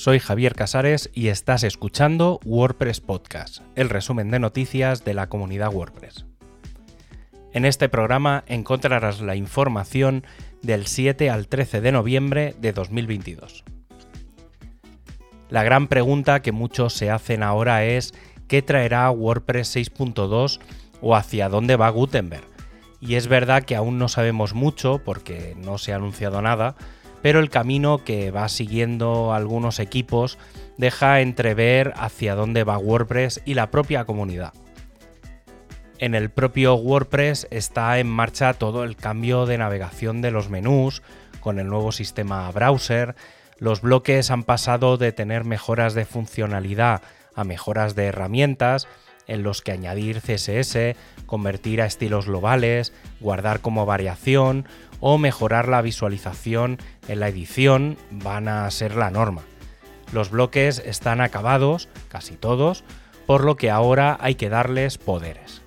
soy Javier Casares y estás escuchando WordPress Podcast, el resumen de noticias de la comunidad WordPress. En este programa encontrarás la información del 7 al 13 de noviembre de 2022. La gran pregunta que muchos se hacen ahora es ¿qué traerá WordPress 6.2 o hacia dónde va Gutenberg? Y es verdad que aún no sabemos mucho porque no se ha anunciado nada, pero el camino que va siguiendo algunos equipos deja entrever hacia dónde va WordPress y la propia comunidad. En el propio WordPress está en marcha todo el cambio de navegación de los menús con el nuevo sistema browser, los bloques han pasado de tener mejoras de funcionalidad a mejoras de herramientas, en los que añadir CSS, convertir a estilos globales, guardar como variación o mejorar la visualización en la edición van a ser la norma. Los bloques están acabados, casi todos, por lo que ahora hay que darles poderes.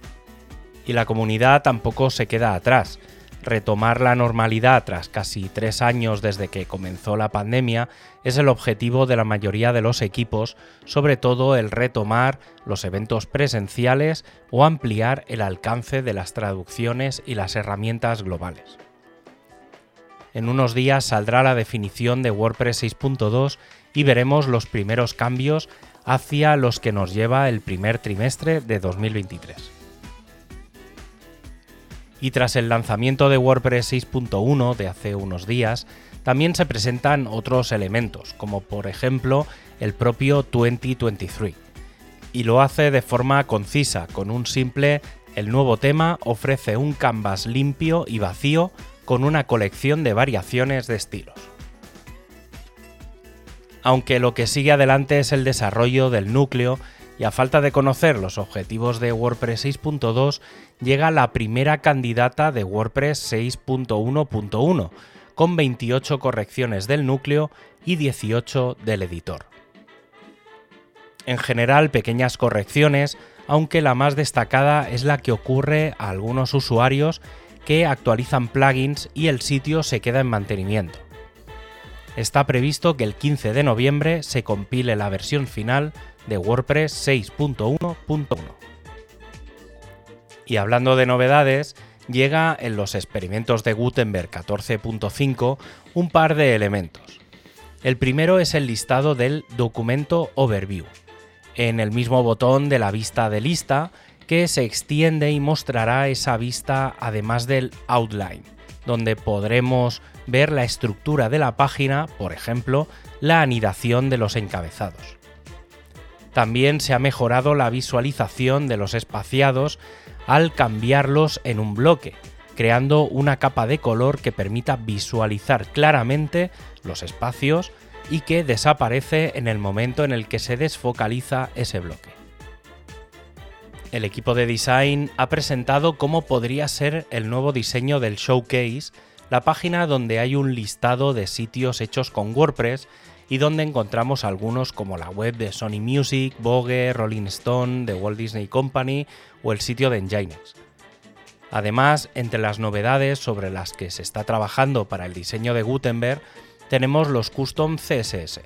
Y la comunidad tampoco se queda atrás retomar la normalidad tras casi tres años desde que comenzó la pandemia es el objetivo de la mayoría de los equipos, sobre todo el retomar los eventos presenciales o ampliar el alcance de las traducciones y las herramientas globales. En unos días saldrá la definición de WordPress 6.2 y veremos los primeros cambios hacia los que nos lleva el primer trimestre de 2023 y tras el lanzamiento de WordPress 6.1 de hace unos días, también se presentan otros elementos, como por ejemplo el propio 2023. Y lo hace de forma concisa, con un simple el nuevo tema ofrece un canvas limpio y vacío con una colección de variaciones de estilos. Aunque lo que sigue adelante es el desarrollo del núcleo y a falta de conocer los objetivos de WordPress 6.2, llega la primera candidata de WordPress 6.1.1, con 28 correcciones del núcleo y 18 del editor. En general, pequeñas correcciones, aunque la más destacada es la que ocurre a algunos usuarios que actualizan plugins y el sitio se queda en mantenimiento. Está previsto que el 15 de noviembre se compile la versión final de WordPress 6.1.1. Y hablando de novedades, llega en los experimentos de Gutenberg 14.5 un par de elementos. El primero es el listado del documento Overview, en el mismo botón de la vista de lista que se extiende y mostrará esa vista además del Outline, donde podremos ver la estructura de la página, por ejemplo, la anidación de los encabezados. También se ha mejorado la visualización de los espaciados al cambiarlos en un bloque, creando una capa de color que permita visualizar claramente los espacios y que desaparece en el momento en el que se desfocaliza ese bloque. El equipo de design ha presentado cómo podría ser el nuevo diseño del Showcase, la página donde hay un listado de sitios hechos con WordPress y donde encontramos algunos como la web de Sony Music, Vogue, Rolling Stone, The Walt Disney Company o el sitio de Nginx. Además, entre las novedades sobre las que se está trabajando para el diseño de Gutenberg, tenemos los custom CSS.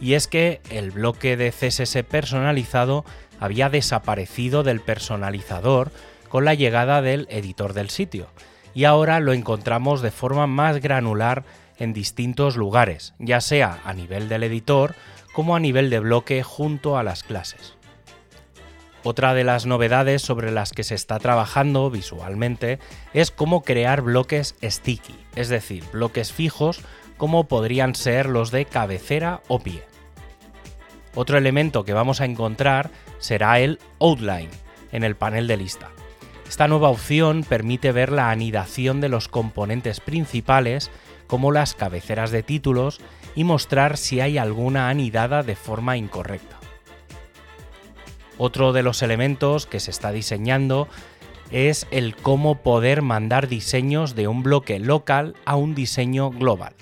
Y es que el bloque de CSS personalizado había desaparecido del personalizador con la llegada del editor del sitio, y ahora lo encontramos de forma más granular en distintos lugares, ya sea a nivel del editor como a nivel de bloque junto a las clases. Otra de las novedades sobre las que se está trabajando visualmente es cómo crear bloques sticky, es decir, bloques fijos como podrían ser los de cabecera o pie. Otro elemento que vamos a encontrar será el outline en el panel de lista. Esta nueva opción permite ver la anidación de los componentes principales como las cabeceras de títulos y mostrar si hay alguna anidada de forma incorrecta. Otro de los elementos que se está diseñando es el cómo poder mandar diseños de un bloque local a un diseño global.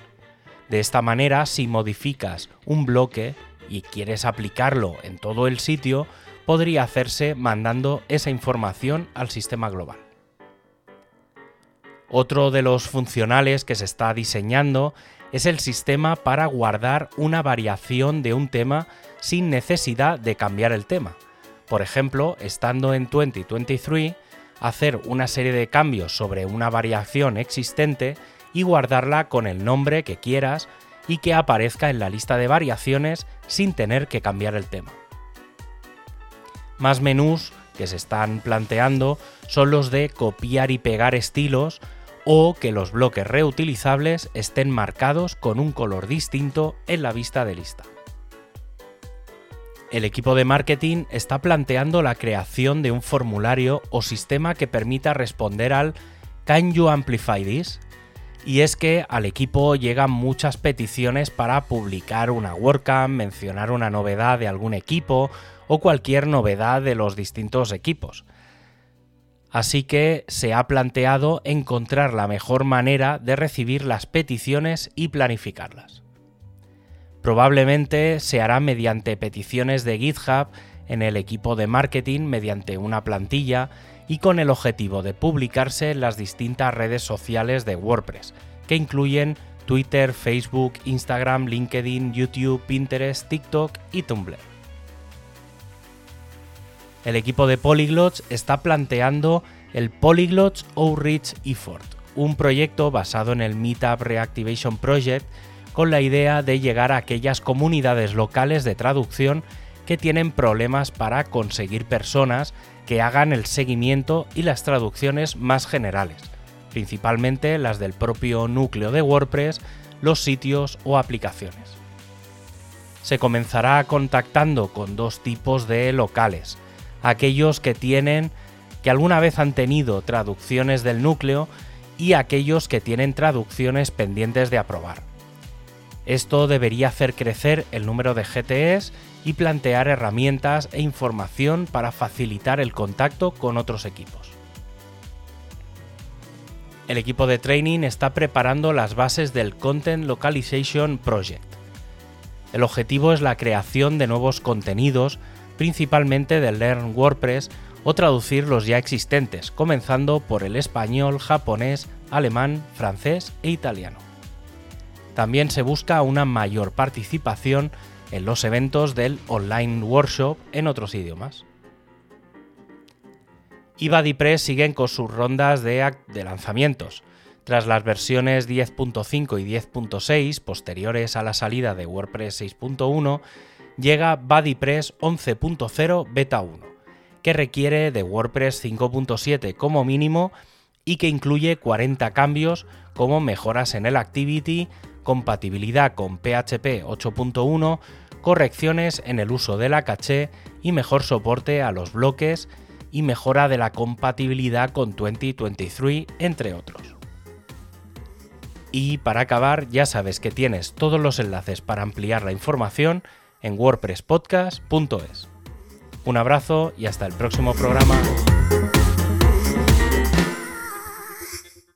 De esta manera, si modificas un bloque y quieres aplicarlo en todo el sitio, podría hacerse mandando esa información al sistema global. Otro de los funcionales que se está diseñando es el sistema para guardar una variación de un tema sin necesidad de cambiar el tema. Por ejemplo, estando en 2023, hacer una serie de cambios sobre una variación existente y guardarla con el nombre que quieras y que aparezca en la lista de variaciones sin tener que cambiar el tema. Más menús que se están planteando son los de copiar y pegar estilos o que los bloques reutilizables estén marcados con un color distinto en la vista de lista. El equipo de marketing está planteando la creación de un formulario o sistema que permita responder al Can you amplify this? Y es que al equipo llegan muchas peticiones para publicar una WordCamp, mencionar una novedad de algún equipo o cualquier novedad de los distintos equipos. Así que se ha planteado encontrar la mejor manera de recibir las peticiones y planificarlas. Probablemente se hará mediante peticiones de GitHub en el equipo de marketing mediante una plantilla y con el objetivo de publicarse en las distintas redes sociales de WordPress, que incluyen Twitter, Facebook, Instagram, LinkedIn, YouTube, Pinterest, TikTok y Tumblr. El equipo de Polyglots está planteando el Polyglots Outreach Effort, un proyecto basado en el Meetup Reactivation Project con la idea de llegar a aquellas comunidades locales de traducción que tienen problemas para conseguir personas que hagan el seguimiento y las traducciones más generales, principalmente las del propio núcleo de WordPress, los sitios o aplicaciones. Se comenzará contactando con dos tipos de locales, aquellos que tienen que alguna vez han tenido traducciones del núcleo y aquellos que tienen traducciones pendientes de aprobar. Esto debería hacer crecer el número de GTEs y plantear herramientas e información para facilitar el contacto con otros equipos. El equipo de training está preparando las bases del Content Localization Project. El objetivo es la creación de nuevos contenidos, principalmente de Learn WordPress, o traducir los ya existentes, comenzando por el español, japonés, alemán, francés e italiano. También se busca una mayor participación en los eventos del online workshop en otros idiomas. Y BuddyPress siguen con sus rondas de, de lanzamientos. Tras las versiones 10.5 y 10.6 posteriores a la salida de WordPress 6.1, llega BuddyPress 11.0 Beta 1, que requiere de WordPress 5.7 como mínimo y que incluye 40 cambios como mejoras en el Activity, compatibilidad con PHP 8.1, correcciones en el uso de la caché y mejor soporte a los bloques y mejora de la compatibilidad con 2023, entre otros. Y para acabar, ya sabes que tienes todos los enlaces para ampliar la información en wordpresspodcast.es. Un abrazo y hasta el próximo programa.